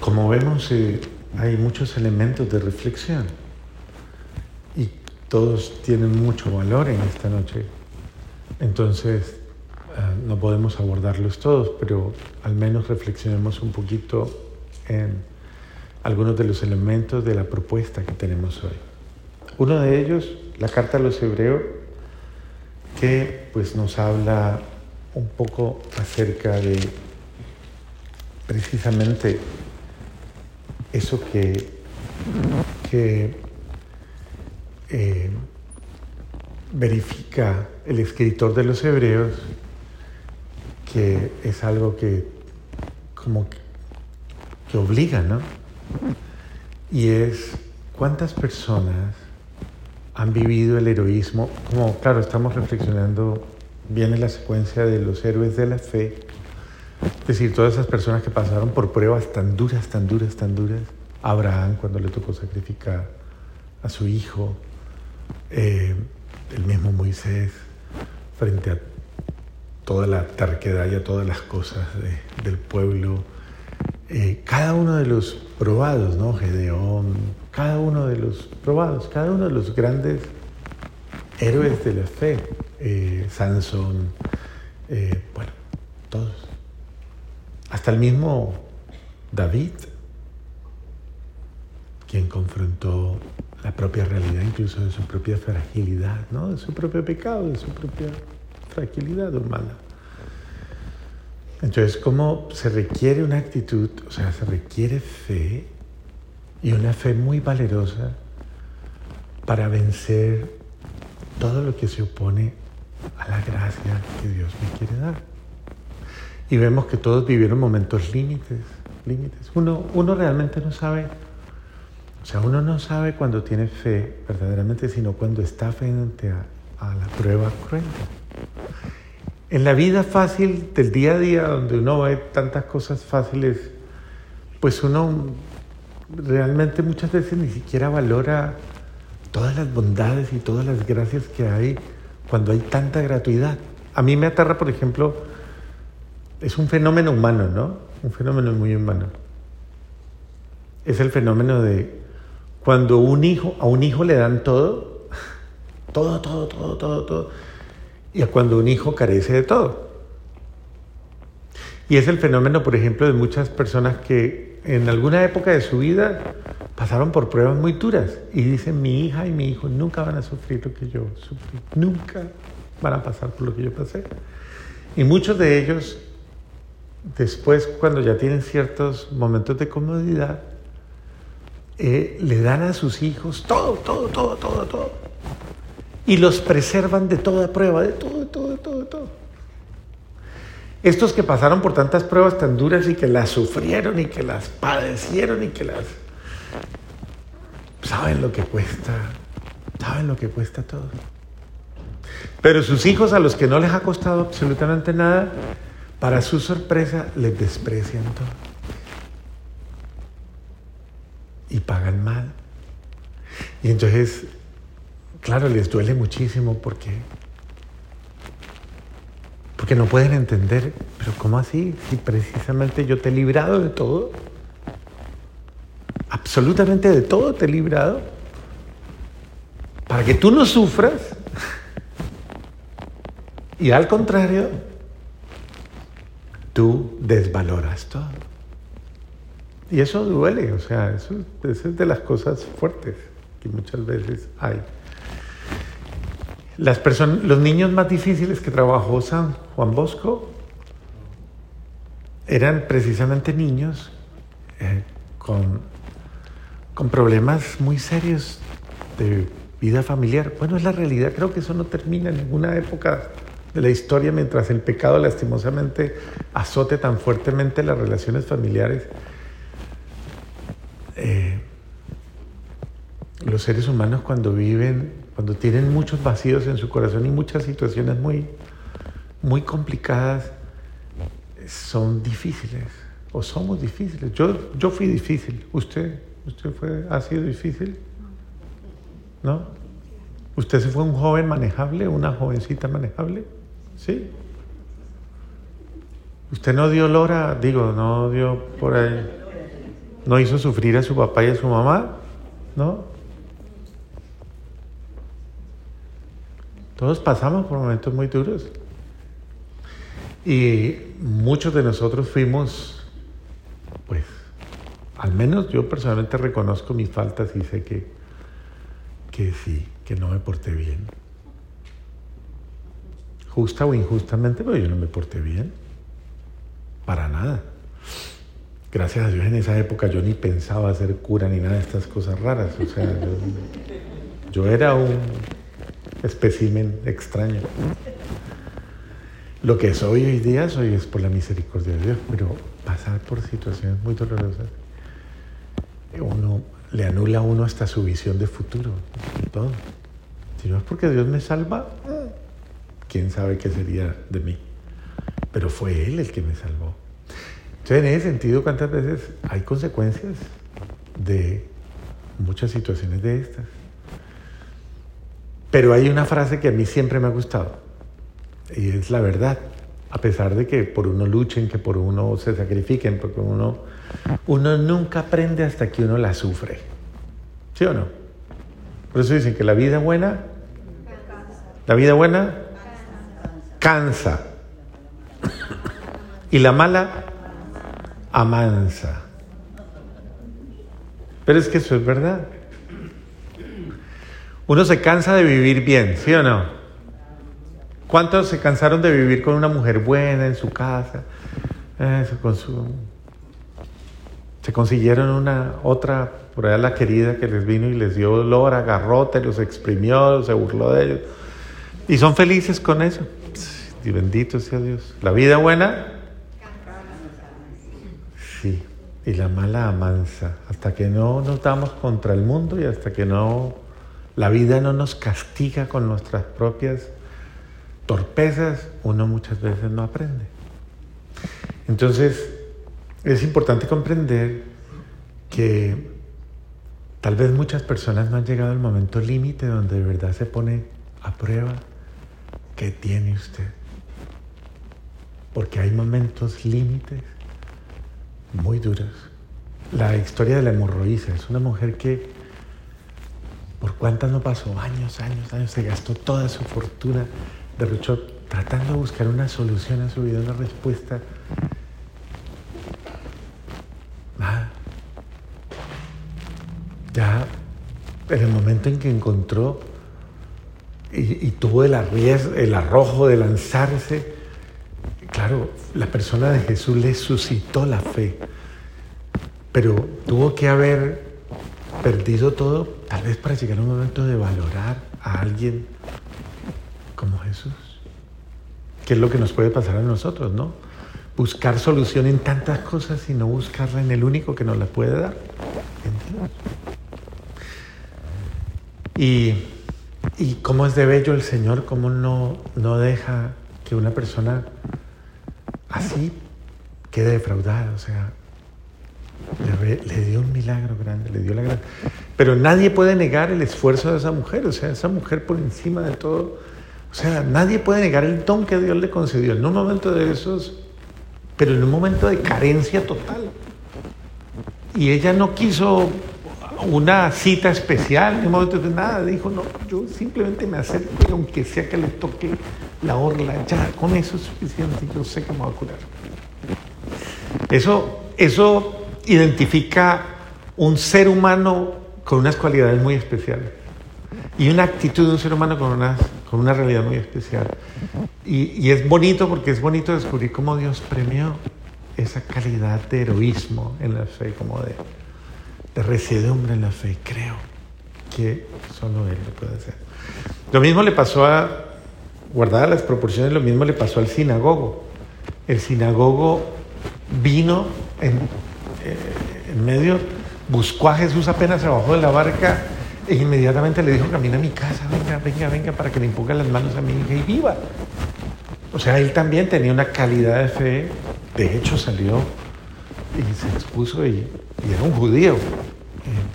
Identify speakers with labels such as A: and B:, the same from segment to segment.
A: Como vemos, eh, hay muchos elementos de reflexión y todos tienen mucho valor en esta noche. Entonces, eh, no podemos abordarlos todos, pero al menos reflexionemos un poquito en algunos de los elementos de la propuesta que tenemos hoy. Uno de ellos, la carta a los hebreos, que pues nos habla un poco acerca de precisamente eso que, que eh, verifica el escritor de los hebreos, que es algo que como que, que obliga, ¿no? Y es cuántas personas han vivido el heroísmo, como claro, estamos reflexionando, viene la secuencia de los héroes de la fe, es decir, todas esas personas que pasaron por pruebas tan duras, tan duras, tan duras, Abraham cuando le tocó sacrificar a su hijo, eh, el mismo Moisés, frente a toda la terquedad y a todas las cosas del pueblo, eh, cada uno de los probados, ¿no? Gedeón, cada uno de los probados, cada uno de los grandes héroes de la fe, eh, Sansón, eh, bueno. Hasta el mismo David, quien confrontó la propia realidad, incluso de su propia fragilidad, ¿no? de su propio pecado, de su propia fragilidad humana. Entonces, ¿cómo se requiere una actitud? O sea, se requiere fe y una fe muy valerosa para vencer todo lo que se opone a la gracia que Dios me quiere dar. Y vemos que todos vivieron momentos límites, límites. Uno, uno realmente no sabe, o sea, uno no sabe cuando tiene fe verdaderamente, sino cuando está frente a, a la prueba cruenta. En la vida fácil del día a día, donde uno ve tantas cosas fáciles, pues uno realmente muchas veces ni siquiera valora todas las bondades y todas las gracias que hay cuando hay tanta gratuidad. A mí me aterra, por ejemplo, es un fenómeno humano, ¿no? Un fenómeno muy humano. Es el fenómeno de cuando un hijo, a un hijo le dan todo, todo, todo, todo, todo, todo y a cuando un hijo carece de todo. Y es el fenómeno, por ejemplo, de muchas personas que en alguna época de su vida pasaron por pruebas muy duras y dicen, mi hija y mi hijo nunca van a sufrir lo que yo sufrí, nunca van a pasar por lo que yo pasé. Y muchos de ellos, después, cuando ya tienen ciertos momentos de comodidad, eh, le dan a sus hijos todo, todo, todo, todo, todo y los preservan de toda prueba, de todo, todo, todo, todo. Estos que pasaron por tantas pruebas tan duras y que las sufrieron y que las padecieron y que las... Saben lo que cuesta, saben lo que cuesta todo. Pero sus hijos a los que no les ha costado absolutamente nada, para su sorpresa les desprecian todo. Y pagan mal. Y entonces claro, les duele muchísimo porque, porque no pueden entender, pero ¿cómo así? Si precisamente yo te he librado de todo, absolutamente de todo te he librado, para que tú no sufras, y al contrario, tú desvaloras todo. Y eso duele, o sea, eso, eso es de las cosas fuertes que muchas veces hay. Las personas, los niños más difíciles que trabajó San Juan Bosco eran precisamente niños eh, con, con problemas muy serios de vida familiar. Bueno, es la realidad, creo que eso no termina en ninguna época de la historia mientras el pecado lastimosamente azote tan fuertemente las relaciones familiares. Eh, los seres humanos cuando viven cuando tienen muchos vacíos en su corazón y muchas situaciones muy, muy complicadas, son difíciles o somos difíciles. Yo, yo fui difícil. ¿Usted, usted fue, ha sido difícil? ¿No? ¿Usted se fue un joven manejable, una jovencita manejable? ¿Sí? ¿Usted no dio lora? Digo, no dio por ahí. ¿No hizo sufrir a su papá y a su mamá? ¿No? Todos pasamos por momentos muy duros. Y muchos de nosotros fuimos, pues, al menos yo personalmente reconozco mis faltas y sé que, que sí, que no me porté bien. Justa o injustamente, pero yo no me porté bien. Para nada. Gracias a Dios en esa época yo ni pensaba ser cura ni nada de estas cosas raras. O sea, yo, era un espécimen extraño. Lo que soy hoy día soy es por la misericordia de Dios, pero pasar por situaciones muy dolorosas, uno le anula a uno hasta su visión de futuro, todo. Si no es porque Dios me salva, quién sabe qué sería de mí. Pero fue Él el que me salvó. Entonces, en ese sentido, ¿cuántas veces hay consecuencias de muchas situaciones de estas? Pero hay una frase que a mí siempre me ha gustado, y es la verdad. A pesar de que por uno luchen, que por uno se sacrifiquen, porque uno, uno nunca aprende hasta que uno la sufre. ¿Sí o no? Por eso dicen que la vida buena, la vida buena cansa. Y la mala amansa. Pero es que eso es verdad. Uno se cansa de vivir bien, ¿sí o no? ¿Cuántos se cansaron de vivir con una mujer buena en su casa? su... Se consiguieron una otra, por allá la querida que les vino y les dio dolor, agarrote, los exprimió, se burló de ellos. Y son felices con eso. Y bendito sea Dios. La vida buena Sí, y la mala amansa, hasta que no nos damos contra el mundo y hasta que no la vida no nos castiga con nuestras propias torpezas, uno muchas veces no aprende. Entonces, es importante comprender que tal vez muchas personas no han llegado al momento límite donde de verdad se pone a prueba qué tiene usted. Porque hay momentos límites muy duras. La historia de la hemorroísa es una mujer que, por cuántas no pasó, años, años, años, se gastó toda su fortuna, derrochó tratando de buscar una solución a su vida, una respuesta. Nada. Ya en el momento en que encontró y, tuvo el, el arrojo de lanzarse, Claro, la persona de Jesús le suscitó la fe, pero tuvo que haber perdido todo, tal vez para llegar a un momento de valorar a alguien como Jesús. ¿Qué es lo que nos puede pasar a nosotros, no? Buscar solución en tantas cosas y no buscarla en el único que nos la puede dar, Y, y cómo es de bello el Señor, cómo no, no deja que una persona así queda defraudada, o sea, le, dio un milagro grande, le dio la gran... Pero nadie puede negar el esfuerzo de esa mujer, o sea, esa mujer por encima de todo, o sea, nadie puede negar el don que Dios le concedió en un momento de esos, pero en un momento de carencia total. Y ella no quiso una cita especial, en un momento de nada, dijo, no, yo simplemente me acerco y aunque sea que le toque la orla, ya con eso es suficiente, yo sé que me a curar. Eso, eso identifica un ser humano con unas cualidades muy especiales y una actitud de un ser humano con una, con una realidad muy especial. Y, y es bonito porque es bonito descubrir cómo Dios premió esa calidad de heroísmo en la fe, como de, de residumbre en la fe. Creo que solo Él lo puede hacer. Lo mismo le pasó a, guardadas las proporciones, lo mismo le pasó al sinagogo. El sinagogo vino en, eh, en medio, buscó a Jesús apenas se bajó de la barca e inmediatamente le dijo, camina a mi casa, venga, venga, venga, para que le imponga las manos a mi hija y viva. O sea, él también tenía una calidad de fe, de hecho salió y se expuso y era un judío, eh,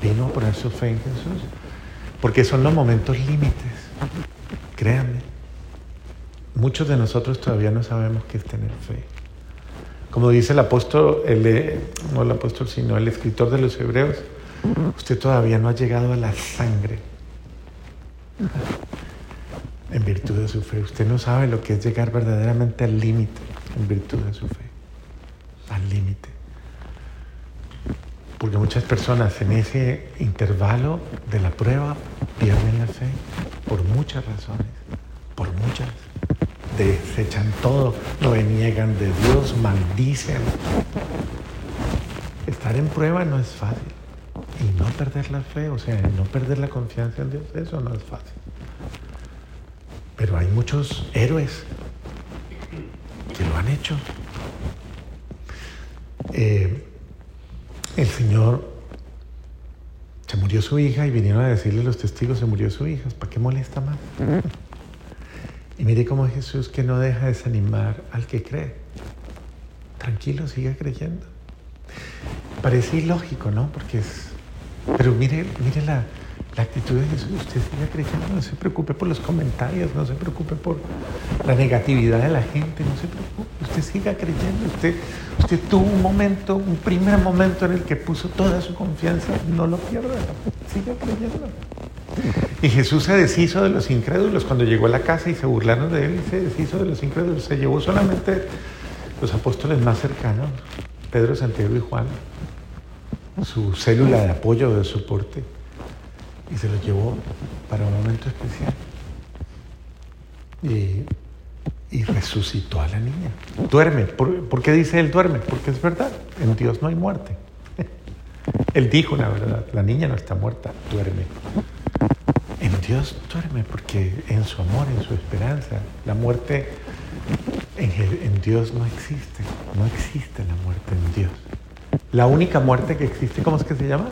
A: vino a poner su fe en Jesús. Porque son los momentos límites. Créanme. Muchos de nosotros todavía no sabemos qué es tener fe. Como dice el apóstol, el, no el apóstol, sino el escritor de los hebreos, usted todavía no ha llegado a la sangre en virtud de su fe. Usted no sabe lo que es llegar verdaderamente al límite en virtud de su fe. Al límite. Porque muchas personas en ese intervalo de la prueba pierden la fe por muchas razones, por muchas. Desechan todo, lo deniegan de Dios, maldicen. Estar en prueba no es fácil. Y no perder la fe, o sea, no perder la confianza en Dios, eso no es fácil. Pero hay muchos héroes que lo han hecho. Eh, el Señor se murió su hija y vinieron a decirle los testigos, se murió su hija, ¿para qué molesta más? Y mire cómo Jesús que no deja desanimar al que cree. Tranquilo, siga creyendo. Parece ilógico, ¿no? Porque es... Pero mire, mire la, la actitud de Jesús, usted siga creyendo, no se preocupe por los comentarios, no se preocupe por la negatividad de la gente, no se preocupe, usted siga creyendo, usted, usted tuvo un momento, un primer momento en el que puso toda su confianza, no lo pierda, siga creyendo. Y Jesús se deshizo de los incrédulos cuando llegó a la casa y se burlaron de él y se deshizo de los incrédulos, se llevó solamente los apóstoles más cercanos, Pedro, Santiago y Juan, su célula de apoyo, de soporte y se lo llevó para un momento especial. Y, resucitó a la niña. Duerme. ¿Por, qué dice él duerme? Porque es verdad, en Dios no hay muerte. Él dijo la verdad, la niña no está muerta, duerme. En Dios duerme porque en su amor, en su esperanza, la muerte en, en Dios no existe. No existe la muerte en Dios. La única muerte que existe, ¿cómo es que se llama?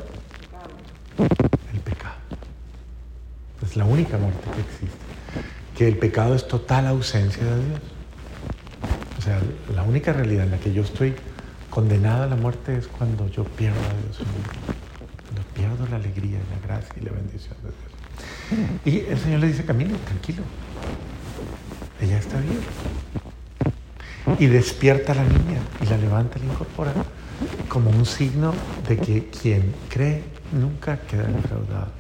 A: la única muerte que existe. Que el pecado es total ausencia de Dios. O sea, la única realidad en la que yo estoy condenado a la muerte es cuando yo pierdo a Dios. Cuando pierdo la alegría, la gracia y la bendición de Dios. Y el Señor le dice, camino, tranquilo. Ella está bien. Y despierta a la niña y la levanta y la incorpora como un signo de que quien cree nunca queda defraudado.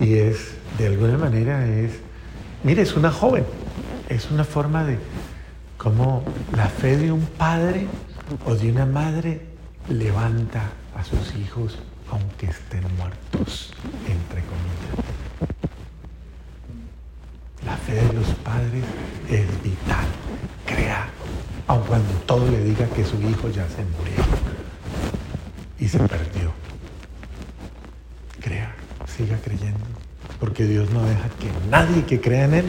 A: Y es, de alguna manera, es, mire, es una joven, es una forma de cómo la fe de un padre o de una madre levanta a sus hijos aunque estén muertos, entre comillas. La fe de los padres es vital, crea, aun cuando todo le diga que su hijo ya se murió y se perdió. Siga creyendo, porque Dios no deja que nadie que crea en Él